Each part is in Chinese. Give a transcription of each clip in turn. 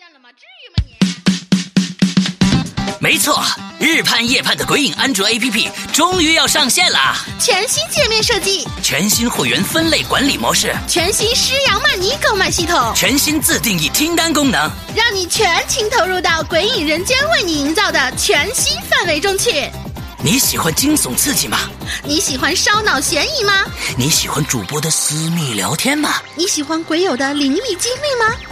线了吗？至于吗你？没错，日盼夜盼的鬼影安卓 APP 终于要上线啦！全新界面设计，全新会员分类管理模式，全新施阳曼尼购买系统，全新自定义听单功能，让你全情投入到鬼影人间为你营造的全新氛围中去。你喜欢惊悚刺激吗？你喜欢烧脑悬疑吗？你喜欢主播的私密聊天吗？你喜欢鬼友的灵异经历吗？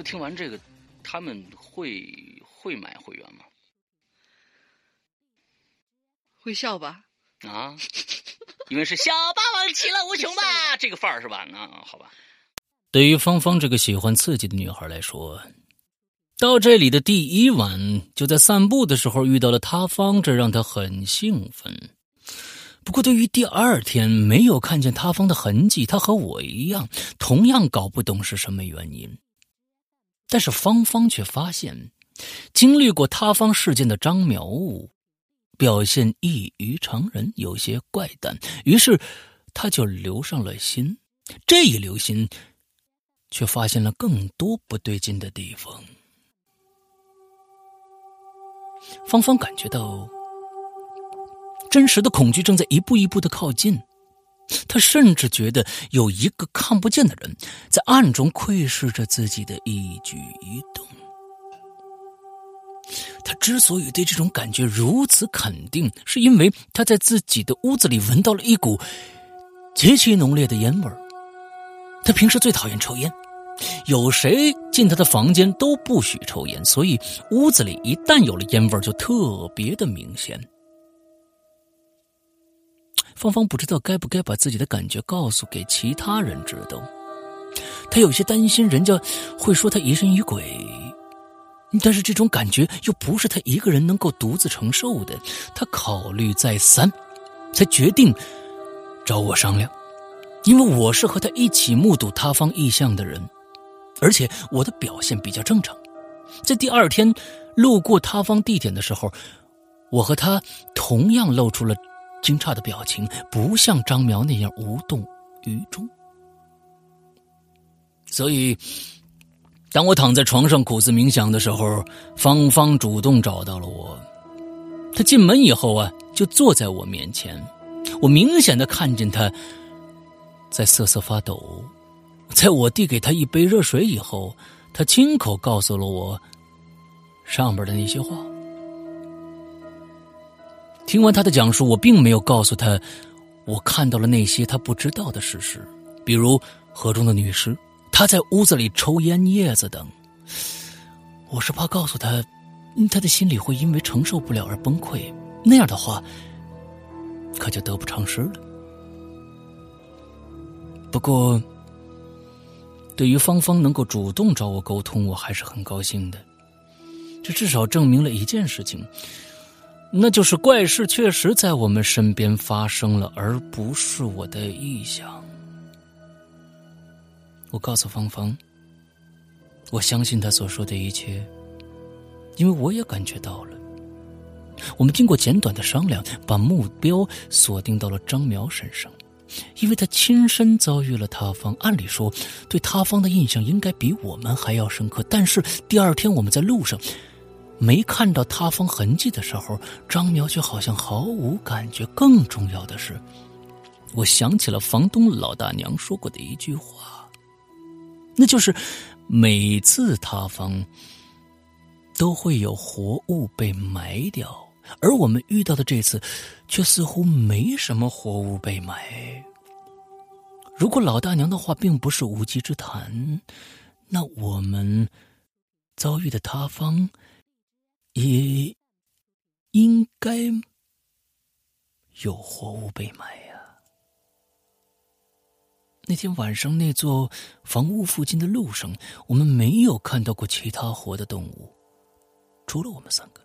说听完这个，他们会会买会员吗？会笑吧？啊，因为是小霸王其乐无穷吧，这个范儿是吧？那好吧。对于芳芳这个喜欢刺激的女孩来说，到这里的第一晚就在散步的时候遇到了塌方，这让她很兴奋。不过，对于第二天没有看见塌方的痕迹，她和我一样，同样搞不懂是什么原因。但是芳芳却发现，经历过塌方事件的张苗表现异于常人，有些怪诞，于是他就留上了心。这一留心，却发现了更多不对劲的地方。芳芳感觉到真实的恐惧正在一步一步的靠近，他甚至觉得有一个看不见的人在暗中窥视着自己的一举一动。他之所以对这种感觉如此肯定，是因为他在自己的屋子里闻到了一股极其浓烈的烟味。他平时最讨厌抽烟，有谁进他的房间都不许抽烟，所以屋子里一旦有了烟味，就特别的明显。芳芳不知道该不该把自己的感觉告诉给其他人知道，他有些担心人家会说他疑神疑鬼。但是这种感觉又不是他一个人能够独自承受的，他考虑再三，才决定找我商量，因为我是和他一起目睹塌方异象的人，而且我的表现比较正常。在第二天路过塌方地点的时候，我和他同样露出了惊诧的表情，不像张苗那样无动于衷，所以。当我躺在床上苦思冥想的时候，芳芳主动找到了我。她进门以后啊，就坐在我面前。我明显的看见她在瑟瑟发抖。在我递给她一杯热水以后，她亲口告诉了我上边的那些话。听完他的讲述，我并没有告诉他我看到了那些他不知道的事实，比如河中的女尸。他在屋子里抽烟叶子等，我是怕告诉他，他的心里会因为承受不了而崩溃，那样的话，可就得不偿失了。不过，对于芳芳能够主动找我沟通，我还是很高兴的。这至少证明了一件事情，那就是怪事确实在我们身边发生了，而不是我的臆想。我告诉芳芳，我相信他所说的一切，因为我也感觉到了。我们经过简短的商量，把目标锁定到了张苗身上，因为他亲身遭遇了塌方，按理说对塌方的印象应该比我们还要深刻。但是第二天我们在路上，没看到塌方痕迹的时候，张苗却好像毫无感觉。更重要的是，我想起了房东老大娘说过的一句话，那就是每次塌方都会有活物被埋掉，而我们遇到的这次却似乎没什么活物被埋。如果老大娘的话并不是无稽之谈，那我们遭遇的塌方也应该有活物被埋呀。那天晚上，那座房屋附近的路上，我们没有看到过其他活的动物，除了我们三个。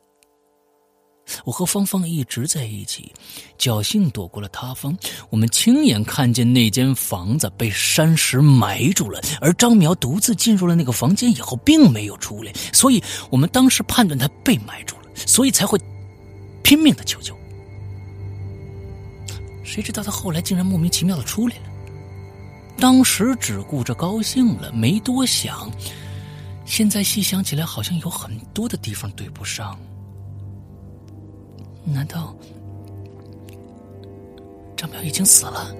我和芳芳一直在一起，侥幸躲过了塌方。我们亲眼看见那间房子被山石埋住了，而张苗独自进入了那个房间以后，并没有出来，所以我们当时判断他被埋住了，所以才会拼命的求救。谁知道他后来竟然莫名其妙的出来了，当时只顾着高兴了，没多想。现在细想起来，好像有很多的地方对不上。难道张淼已经死了？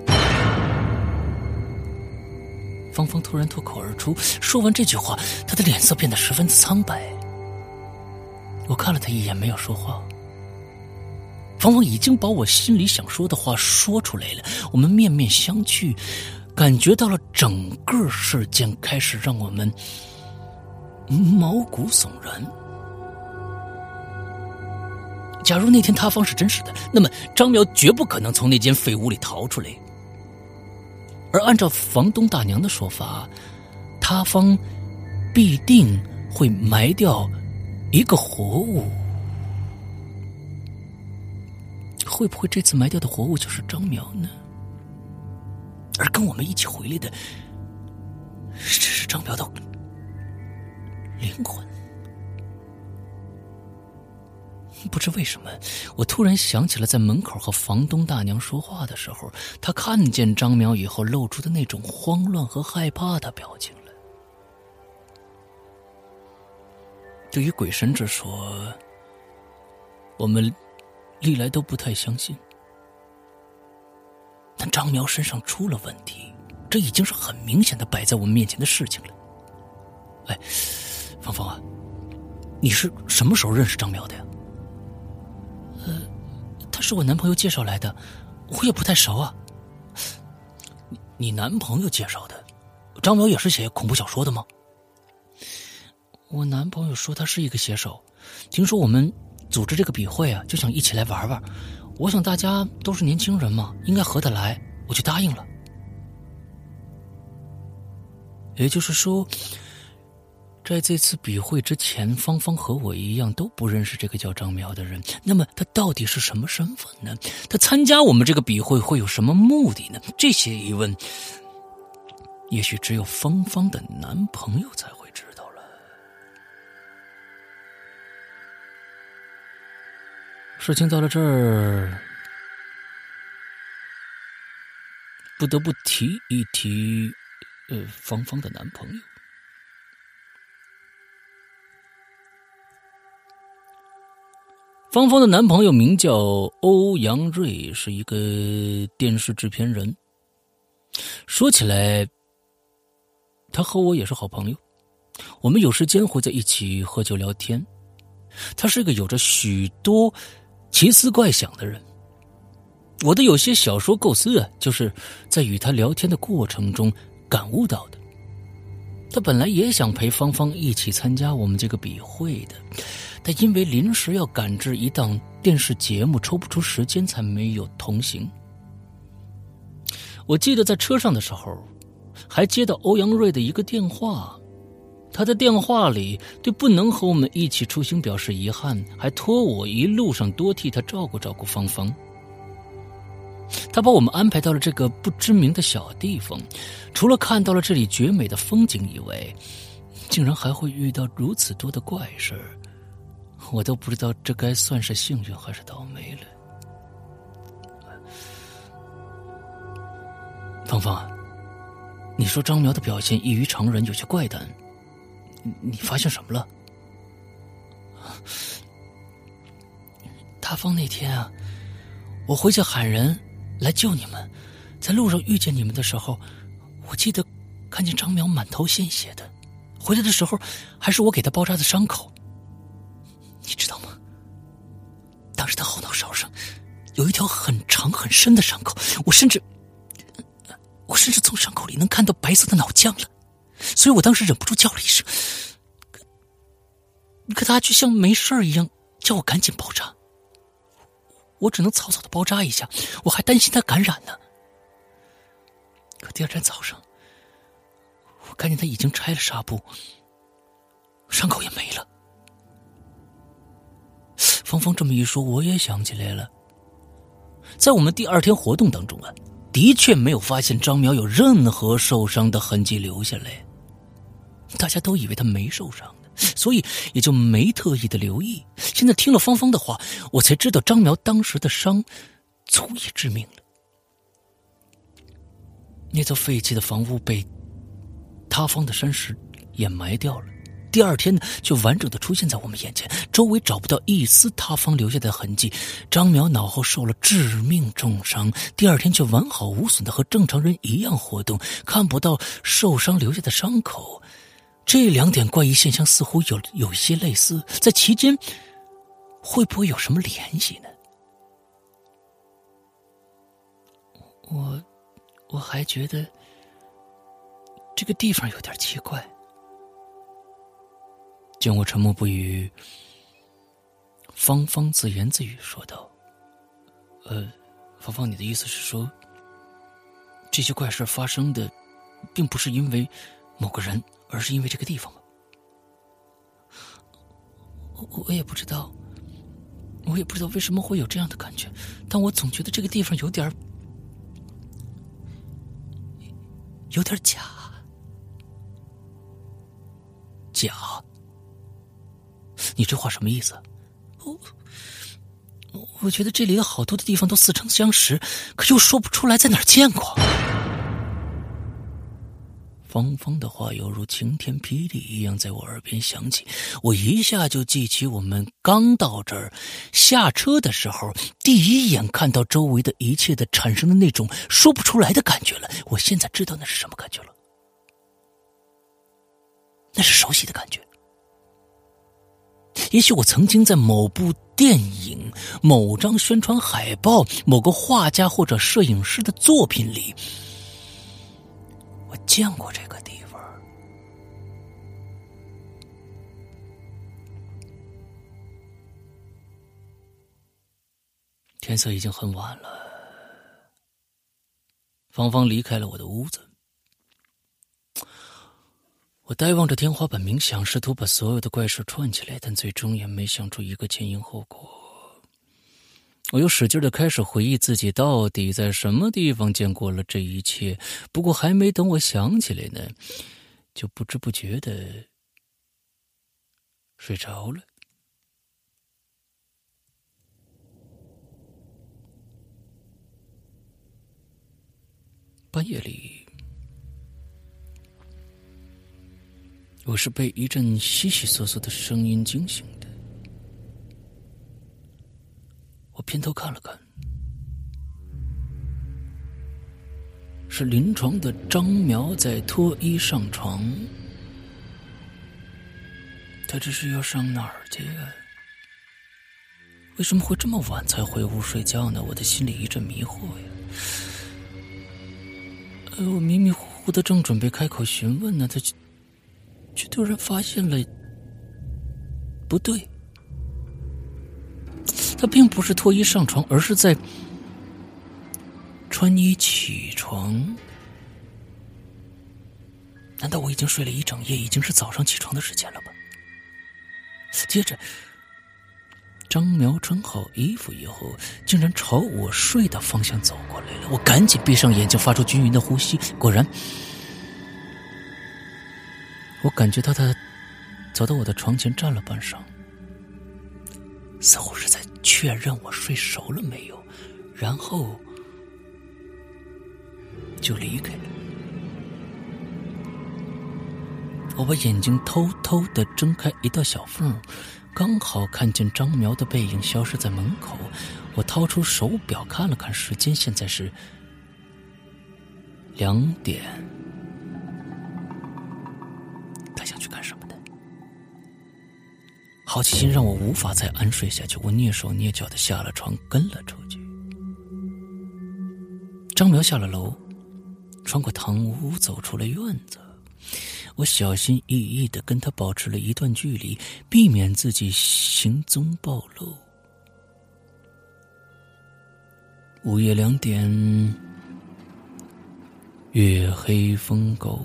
芳芳突然脱口而出。说完这句话，她的脸色变得十分的苍白。我看了她一眼，没有说话。芳芳已经把我心里想说的话说出来了。我们面面相觑，感觉到了整个事件开始让我们毛骨悚然。假如那天塌方是真实的，那么张苗绝不可能从那间废屋里逃出来。而按照房东大娘的说法，塌方必定会埋掉一个活物。会不会这次埋掉的活物就是张苗呢？而跟我们一起回来的，这是张苗的灵魂。不知为什么，我突然想起了在门口和房东大娘说话的时候，她看见张苗以后露出的那种慌乱和害怕的表情了。对于鬼神之说，我们历来都不太相信，但张苗身上出了问题，这已经是很明显的摆在我们面前的事情了。哎，芳芳啊，你是什么时候认识张苗的呀？是我男朋友介绍来的，我也不太熟啊。你你男朋友介绍的，张淼也是写恐怖小说的吗？我男朋友说他是一个写手，听说我们组织这个笔会啊，就想一起来玩玩。我想大家都是年轻人嘛，应该合得来，我就答应了。也就是说。在这次笔会之前，芳芳和我一样都不认识这个叫张苗的人。那么他到底是什么身份呢？他参加我们这个笔会会有什么目的呢？这些疑问，也许只有芳芳的男朋友才会知道了。事情到了这儿，不得不提一提，呃，芳芳的男朋友。芳芳的男朋友名叫欧阳瑞，是一个电视制片人。说起来，他和我也是好朋友，我们有时间会在一起喝酒聊天。他是一个有着许多奇思怪想的人，我的有些小说构思啊，就是在与他聊天的过程中感悟到的。他本来也想陪芳芳一起参加我们这个笔会的。但因为临时要赶制一档电视节目，抽不出时间，才没有同行。我记得在车上的时候，还接到欧阳瑞的一个电话，他在电话里对不能和我们一起出行表示遗憾，还托我一路上多替他照顾照顾芳芳。他把我们安排到了这个不知名的小地方，除了看到了这里绝美的风景以外，竟然还会遇到如此多的怪事。我都不知道这该算是幸运还是倒霉了。芳芳，你说张苗的表现异于常人，有些怪诞，你发现什么了？塌方那天啊，我回去喊人来救你们，在路上遇见你们的时候，我记得看见张淼满头鲜血的，回来的时候还是我给他包扎的伤口。你知道吗？当时他后脑勺上有一条很长很深的伤口，我甚至，我甚至从伤口里能看到白色的脑浆了，所以我当时忍不住叫了一声，可可他却像没事一样叫我赶紧包扎，我只能草草的包扎一下，我还担心他感染呢。可第二天早上，我看见他已经拆了纱布，伤口也没了。芳芳这么一说，我也想起来了。在我们第二天活动当中啊，的确没有发现张苗有任何受伤的痕迹留下来。大家都以为他没受伤，所以也就没特意的留意。现在听了芳芳的话，我才知道张苗当时的伤足以致命了。那座废弃的房屋被塌方的山石掩埋掉了。第二天呢，就完整的出现在我们眼前，周围找不到一丝塌方留下的痕迹。张苗脑后受了致命重伤，第二天却完好无损的和正常人一样活动，看不到受伤留下的伤口。这两点怪异现象似乎有有一些类似，在其间会不会有什么联系呢？我我还觉得这个地方有点奇怪。见我沉默不语，芳芳自言自语说道：“呃，芳芳，你的意思是说，这些怪事发生的，并不是因为某个人，而是因为这个地方吗？”我我也不知道，我也不知道为什么会有这样的感觉，但我总觉得这个地方有点有点假，假。你这话什么意思？我我觉得这里有好多的地方都似曾相识，可又说不出来在哪儿见过。芳芳的话犹如晴天霹雳一样在我耳边响起，我一下就记起我们刚到这儿下车的时候，第一眼看到周围的一切的产生的那种说不出来的感觉了。我现在知道那是什么感觉了，那是熟悉的感觉。也许我曾经在某部电影、某张宣传海报、某个画家或者摄影师的作品里，我见过这个地方。天色已经很晚了，芳芳离开了我的屋子。我呆望着天花板冥想，试图把所有的怪事串起来，但最终也没想出一个前因后果。我又使劲的开始回忆自己到底在什么地方见过了这一切，不过还没等我想起来呢，就不知不觉的睡着了。半夜里。我是被一阵悉悉索索的声音惊醒的。我偏头看了看，是临床的张苗在脱衣上床。他这是要上哪儿去啊？为什么会这么晚才回屋睡觉呢？我的心里一阵迷惑呀。呃，我迷迷糊糊的正准备开口询问呢，他却。却突然发现了不对，他并不是脱衣上床，而是在穿衣起床。难道我已经睡了一整夜，已经是早上起床的时间了吗？接着，张苗穿好衣服以后，竟然朝我睡的方向走过来了。我赶紧闭上眼睛，发出均匀的呼吸。果然。我感觉到他走到我的床前站了半晌，似乎是在确认我睡熟了没有，然后就离开了。我把眼睛偷偷的睁开一道小缝，刚好看见张苗的背影消失在门口，我掏出手表看了看时间，现在是两点。好奇心让我无法再安睡下去，我蹑手蹑脚的下了床，跟了出去。张苗下了楼，穿过堂屋，走出了院子。我小心翼翼的跟他保持了一段距离，避免自己行踪暴露。午夜两点，月黑风高，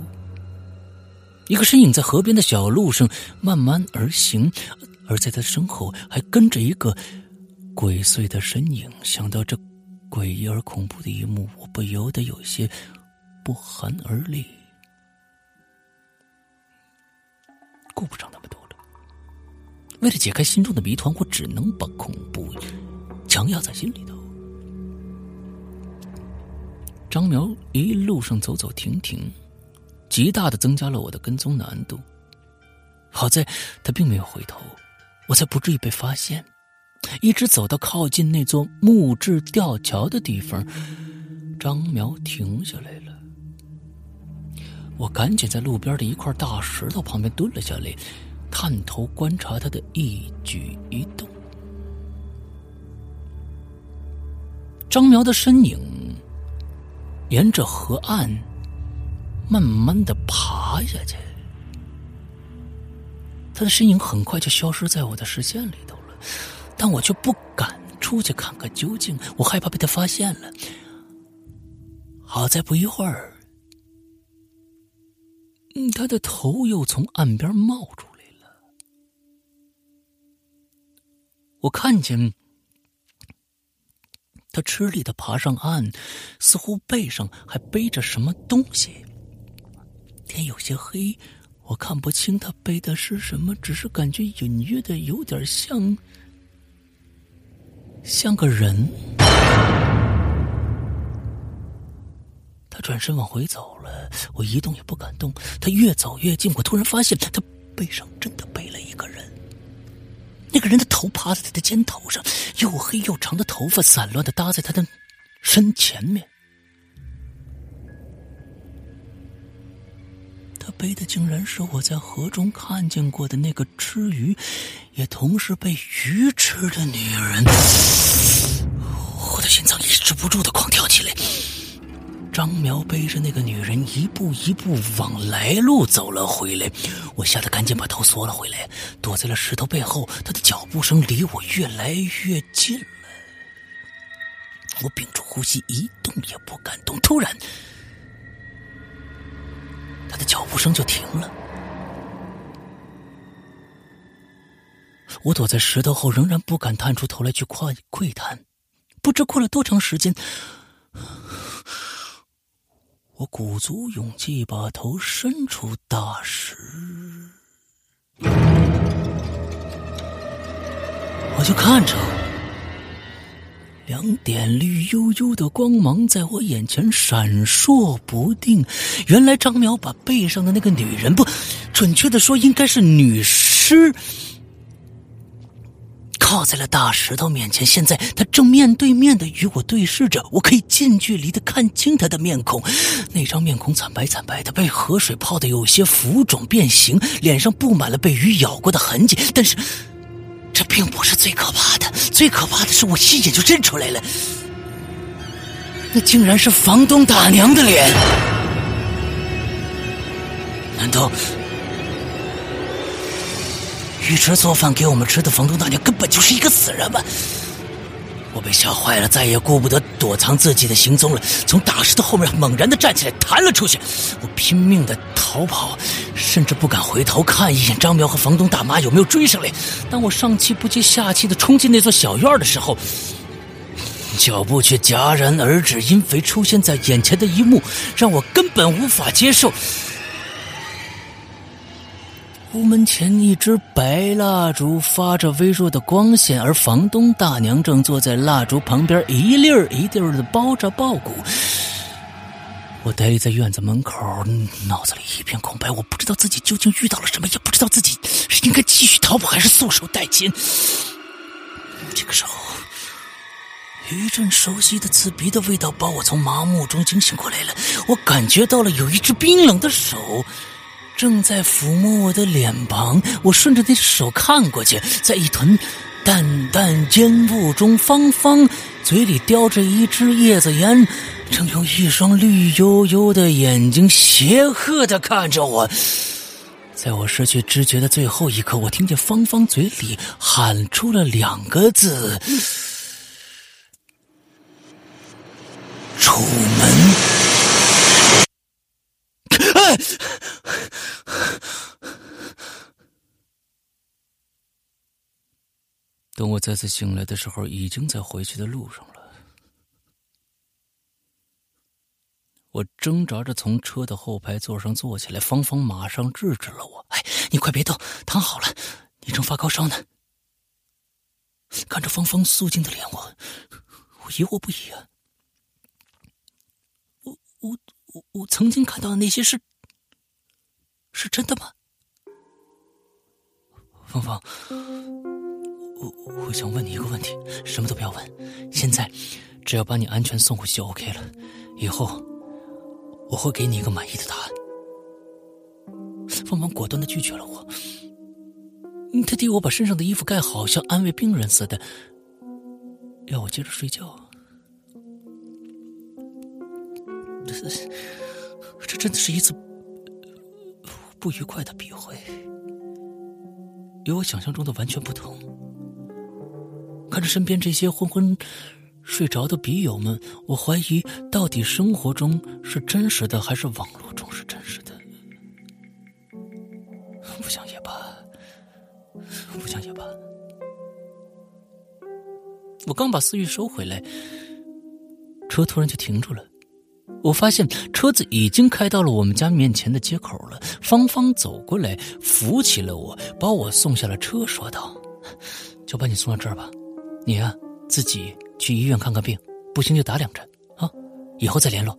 一个身影在河边的小路上慢慢而行，而在他身后还跟着一个鬼祟的身影。想到这诡异而恐怖的一幕，我不由得有些不寒而栗。顾不上那么多了。为了解开心中的谜团，我只能把恐怖强压在心里头。张苗一路上走走停停，极大的增加了我的跟踪难度。好在他并没有回头，我才不至于被发现。一直走到靠近那座木质吊桥的地方，张苗停下来了。我赶紧在路边的一块大石头旁边蹲了下来，探头观察他的一举一动。张苗的身影沿着河岸慢慢的爬下去，他的身影很快就消失在我的视线里头了，但我却不敢出去看个究竟，我害怕被他发现了。好在不一会儿。嗯，他的头又从岸边冒出来了。我看见他吃力的爬上岸，似乎背上还背着什么东西。天有些黑，我看不清他背的是什么，只是感觉隐约的有点像，像个人。他转身往回走了，我一动也不敢动。他越走越近，我突然发现他背上真的背了一个人。那个人的头趴在他的肩头上，又黑又长的头发散乱的搭在他的身前面。他背的竟然是我在河中看见过的那个吃鱼，也同时被鱼吃的女人。我的心脏抑制不住的狂跳起来。张苗背着那个女人一步一步往来路走了回来，我吓得赶紧把头缩了回来，躲在了石头背后。他的脚步声离我越来越近了，我屏住呼吸，一动也不敢动。突然，他的脚步声就停了。我躲在石头后，仍然不敢探出头来去窥窥探。不知过了多长时间。我鼓足勇气，把头伸出大石，我就看着两点绿油油的光芒在我眼前闪烁不定。原来张淼把背上的那个女人，不准确的说，应该是女尸。靠在了大石头面前，现在他正面对面的与我对视着，我可以近距离的看清他的面孔，那张面孔惨白惨白的，被河水泡的有些浮肿变形，脸上布满了被鱼咬过的痕迹。但是，这并不是最可怕的，最可怕的是我一眼就认出来了，那竟然是房东大娘的脸，难道？一直做饭给我们吃的房东大娘根本就是一个死人吗！我被吓坏了，再也顾不得躲藏自己的行踪了，从大石头后面猛然的站起来，弹了出去。我拼命的逃跑，甚至不敢回头看一眼张苗和房东大妈有没有追上来。当我上气不接下气的冲进那座小院的时候，脚步却戛然而止，因为出现在眼前的一幕让我根本无法接受。屋门前，一支白蜡烛发着微弱的光线，而房东大娘正坐在蜡烛旁边，一粒儿一粒儿的包着爆谷。我呆立在院子门口，脑子里一片空白。我不知道自己究竟遇到了什么，也不知道自己是应该继续逃跑还是束手待擒。这个时候，一阵熟悉的刺鼻的味道把我从麻木中惊醒过来了。我感觉到了有一只冰冷的手正在抚摸我的脸庞。我顺着那手看过去，在一团淡淡烟雾中，芳芳嘴里叼着一支叶子烟。正用一双绿油油的眼睛邪恶的看着我，在我失去知觉的最后一刻，我听见芳芳嘴里喊出了两个字：“出门。” 等我再次醒来的时候，已经在回去的路上了。我挣扎着从车的后排座上坐起来，芳芳马上制止了我：“哎，你快别动，躺好了，你正发高烧呢。”看着芳芳肃静的脸，我我疑惑不已啊！我我我我曾经看到的那些是是真的吗？芳芳，我我想问你一个问题，什么都不要问，现在只要把你安全送回去就 OK 了，以后。我会给你一个满意的答案。芳芳果断的拒绝了我，他替我把身上的衣服盖好，像安慰病人似的，要我接着睡觉。这这真的是一次不愉快的笔会，与我想象中的完全不同。看着身边这些昏昏。睡着的笔友们，我怀疑到底生活中是真实的，还是网络中是真实的？不想也罢，不想也罢。我刚把思绪收回来，车突然就停住了。我发现车子已经开到了我们家面前的街口了。芳芳走过来，扶起了我，把我送下了车，说道：“就把你送到这儿吧，你呀，自己。”去医院看看病，不行就打两针啊！以后再联络。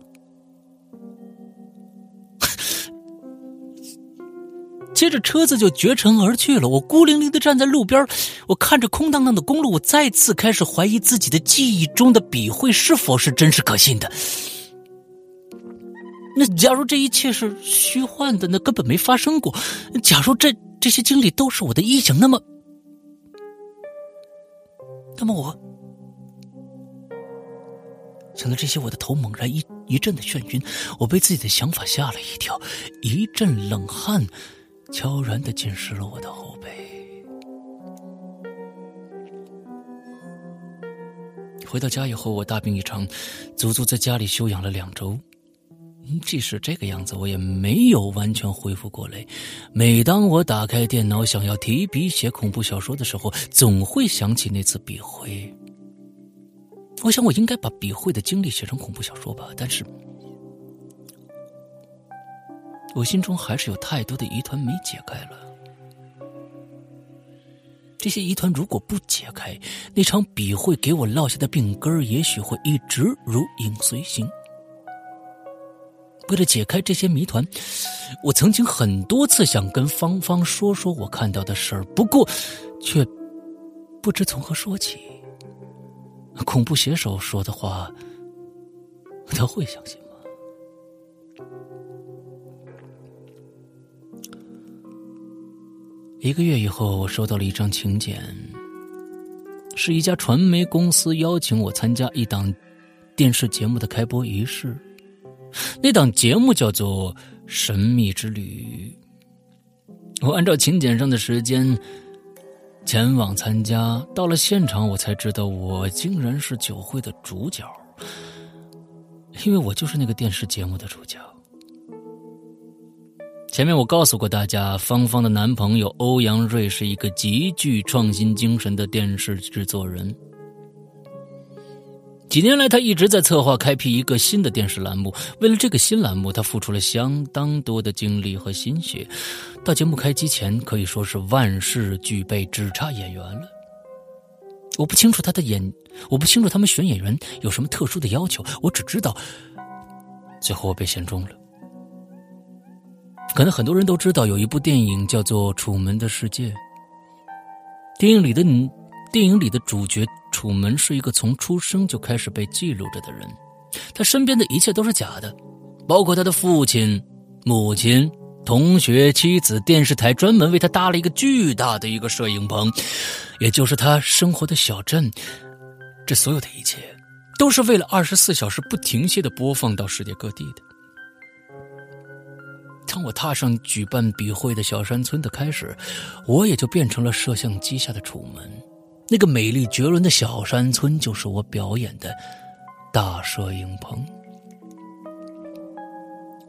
接着车子就绝尘而去了。我孤零零的站在路边，我看着空荡荡的公路，我再次开始怀疑自己的记忆中的笔会是否是真实可信的。那假如这一切是虚幻的，那根本没发生过。假如这这些经历都是我的臆想，那么，那么我。想到这些，我的头猛然一一阵的眩晕，我被自己的想法吓了一跳，一阵冷汗悄然的浸湿了我的后背。回到家以后，我大病一场，足足在家里休养了两周。即使这个样子，我也没有完全恢复过来。每当我打开电脑想要提笔写恐怖小说的时候，总会想起那次笔会。我想，我应该把笔会的经历写成恐怖小说吧，但是，我心中还是有太多的疑团没解开了。这些疑团如果不解开，那场笔会给我落下的病根也许会一直如影随形。为了解开这些谜团，我曾经很多次想跟芳芳说说我看到的事儿，不过，却不知从何说起。恐怖写手说的话，他会相信吗？一个月以后，我收到了一张请柬，是一家传媒公司邀请我参加一档电视节目的开播仪式。那档节目叫做《神秘之旅》。我按照请柬上的时间。前往参加，到了现场，我才知道我竟然是酒会的主角，因为我就是那个电视节目的主角。前面我告诉过大家，芳芳的男朋友欧阳瑞是一个极具创新精神的电视制作人。几年来，他一直在策划开辟一个新的电视栏目。为了这个新栏目，他付出了相当多的精力和心血。到节目开机前，可以说是万事俱备，只差演员了。我不清楚他的演，我不清楚他们选演员有什么特殊的要求。我只知道，最后我被选中了。可能很多人都知道，有一部电影叫做《楚门的世界》。电影里的你，电影里的主角楚门是一个从出生就开始被记录着的人，他身边的一切都是假的，包括他的父亲、母亲、同学、妻子、电视台专门为他搭了一个巨大的一个摄影棚，也就是他生活的小镇。这所有的一切，都是为了二十四小时不停歇的播放到世界各地的。当我踏上举办笔会的小山村的开始，我也就变成了摄像机下的楚门。那个美丽绝伦的小山村，就是我表演的大摄影棚。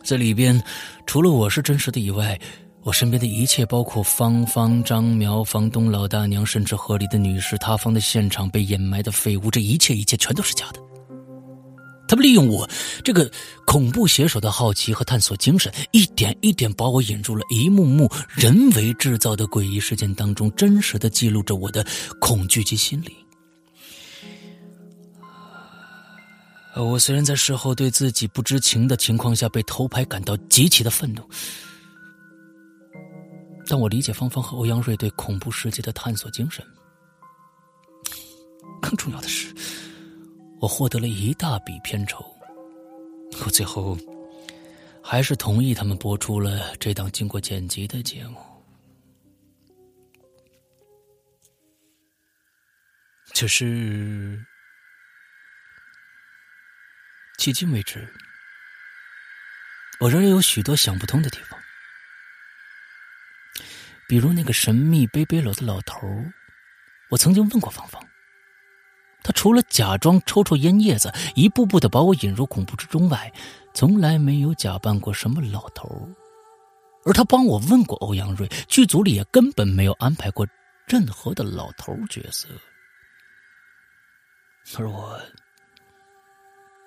这里边，除了我是真实的以外，我身边的一切，包括芳芳、张苗、房东、老大娘，甚至河里的女士、塌方的现场、被掩埋的废物，这一切一切，全都是假的。他们利用我这个恐怖写手的好奇和探索精神，一点一点把我引入了一幕幕人为制造的诡异事件当中，真实的记录着我的恐惧及心理。我虽然在事后对自己不知情的情况下被偷拍感到极其的愤怒，但我理解芳芳和欧阳瑞对恐怖世界的探索精神。我获得了一大笔片酬，我最后还是同意他们播出了这档经过剪辑的节目。可是，迄今为止，我仍然有许多想不通的地方，比如那个神秘背背篓的老头我曾经问过芳芳。他除了假装抽抽烟叶子，一步步的把我引入恐怖之中外，从来没有假扮过什么老头而他帮我问过欧阳瑞，剧组里也根本没有安排过任何的老头角色。而我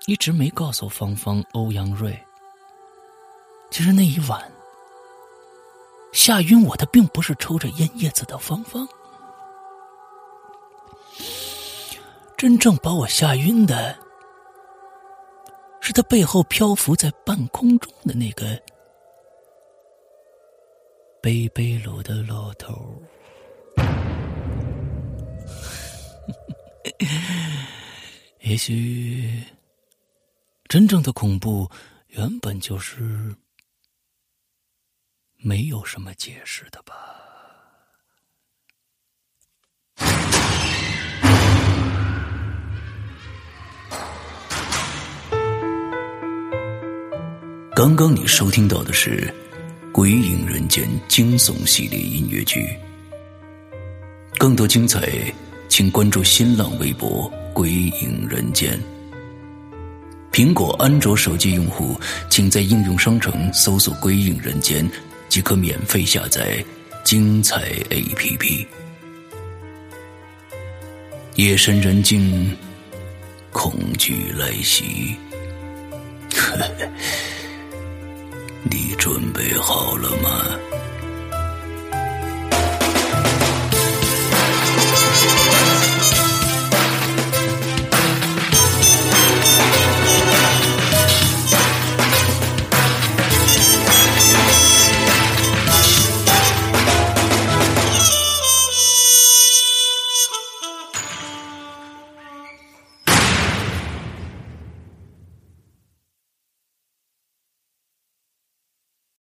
一直没告诉芳芳、欧阳瑞，其实那一晚吓晕我的，并不是抽着烟叶子的芳芳。真正把我吓晕的，是他背后漂浮在半空中的那个背背篓的老头。也许，真正的恐怖原本就是没有什么解释的吧。刚刚你收听到的是《鬼影人间》惊悚系列音乐剧，更多精彩，请关注新浪微博“鬼影人间”。苹果、安卓手机用户，请在应用商城搜索“鬼影人间”，即可免费下载精彩 APP。夜深人静，恐惧来袭。呵呵。你准备好了吗？